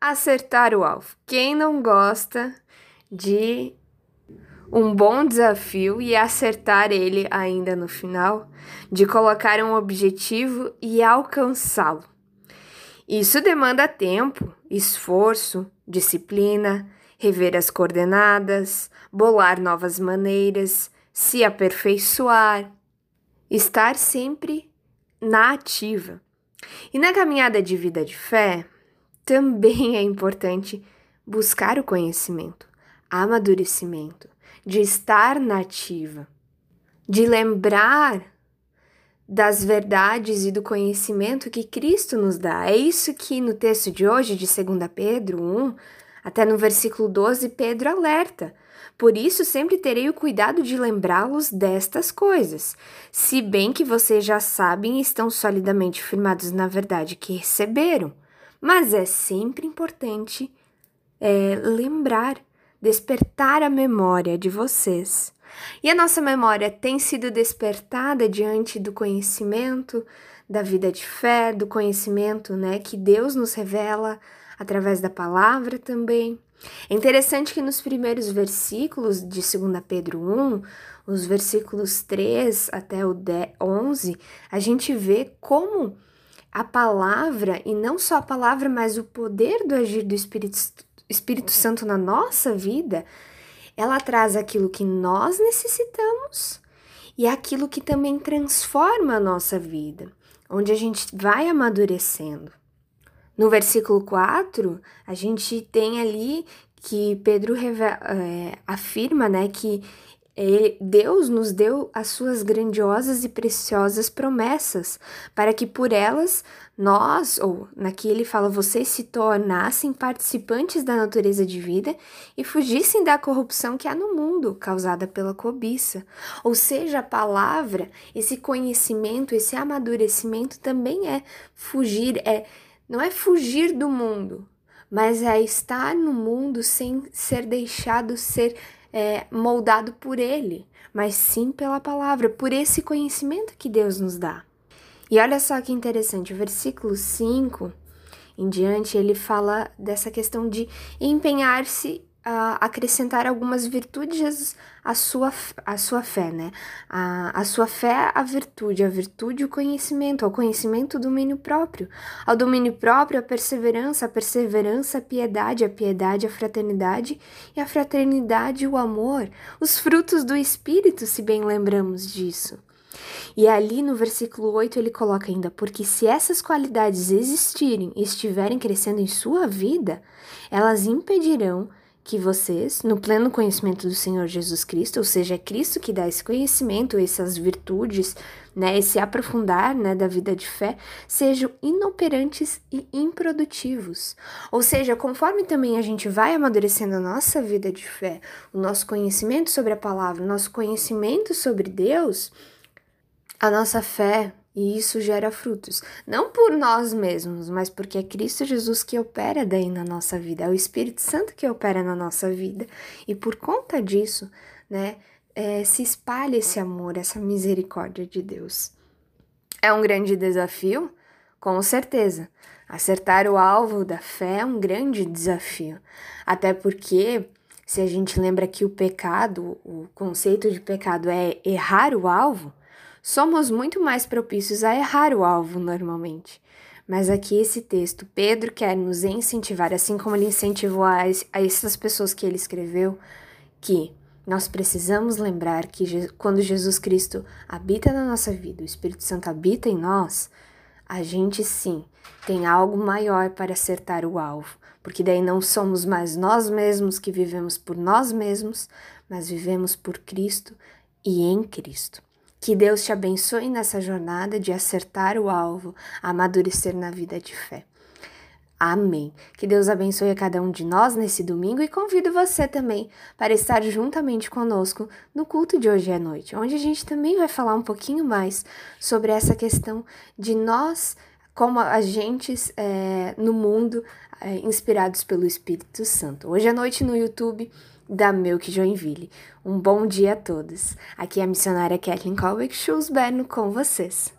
acertar o alvo. Quem não gosta de um bom desafio e acertar ele ainda no final, de colocar um objetivo e alcançá-lo. Isso demanda tempo, esforço, disciplina, rever as coordenadas, bolar novas maneiras, se aperfeiçoar, estar sempre na ativa. E na caminhada de vida de fé, também é importante buscar o conhecimento, amadurecimento, de estar nativa, de lembrar das verdades e do conhecimento que Cristo nos dá. É isso que no texto de hoje, de 2 Pedro 1, até no versículo 12, Pedro alerta. Por isso, sempre terei o cuidado de lembrá-los destas coisas, se bem que vocês já sabem e estão solidamente firmados na verdade que receberam. Mas é sempre importante é, lembrar despertar a memória de vocês. E a nossa memória tem sido despertada diante do conhecimento da vida de fé, do conhecimento, né, que Deus nos revela através da palavra também. É interessante que nos primeiros versículos de 2 Pedro 1, os versículos 3 até o 11, a gente vê como a palavra, e não só a palavra, mas o poder do agir do Espírito Espírito Santo na nossa vida, ela traz aquilo que nós necessitamos e aquilo que também transforma a nossa vida, onde a gente vai amadurecendo. No versículo 4, a gente tem ali que Pedro é, afirma né, que Deus nos deu as suas grandiosas e preciosas promessas, para que por elas nós, ou naqui ele fala, vocês se tornassem participantes da natureza de vida e fugissem da corrupção que há no mundo, causada pela cobiça. Ou seja, a palavra, esse conhecimento, esse amadurecimento também é fugir, é não é fugir do mundo, mas é estar no mundo sem ser deixado ser é, moldado por Ele, mas sim pela palavra, por esse conhecimento que Deus nos dá. E olha só que interessante, o versículo 5 em diante, ele fala dessa questão de empenhar-se a acrescentar algumas virtudes à sua, à sua fé, né? A, a sua fé à virtude, a virtude o conhecimento, ao conhecimento o domínio próprio, ao domínio próprio a perseverança, a perseverança a piedade, a piedade a fraternidade e a fraternidade o amor, os frutos do Espírito, se bem lembramos disso. E ali no versículo 8 ele coloca ainda: porque se essas qualidades existirem e estiverem crescendo em sua vida, elas impedirão que vocês, no pleno conhecimento do Senhor Jesus Cristo, ou seja, é Cristo que dá esse conhecimento, essas virtudes, né, esse aprofundar, né, da vida de fé, sejam inoperantes e improdutivos. Ou seja, conforme também a gente vai amadurecendo a nossa vida de fé, o nosso conhecimento sobre a palavra, o nosso conhecimento sobre Deus, a nossa fé e isso gera frutos, não por nós mesmos, mas porque é Cristo Jesus que opera daí na nossa vida, é o Espírito Santo que opera na nossa vida, e por conta disso, né, é, se espalha esse amor, essa misericórdia de Deus. É um grande desafio? Com certeza. Acertar o alvo da fé é um grande desafio, até porque se a gente lembra que o pecado, o conceito de pecado é errar o alvo, Somos muito mais propícios a errar o alvo normalmente. Mas aqui esse texto, Pedro quer nos incentivar, assim como ele incentivou a, a essas pessoas que ele escreveu, que nós precisamos lembrar que quando Jesus Cristo habita na nossa vida, o Espírito Santo habita em nós, a gente sim tem algo maior para acertar o alvo, porque daí não somos mais nós mesmos que vivemos por nós mesmos, mas vivemos por Cristo e em Cristo. Que Deus te abençoe nessa jornada de acertar o alvo, amadurecer na vida de fé. Amém. Que Deus abençoe a cada um de nós nesse domingo e convido você também para estar juntamente conosco no culto de hoje à noite, onde a gente também vai falar um pouquinho mais sobre essa questão de nós, como agentes é, no mundo, é, inspirados pelo Espírito Santo. Hoje à noite no YouTube da Milk Joinville. Um bom dia a todos. Aqui é a missionária Kathleen Colbeck Schulzberno com vocês.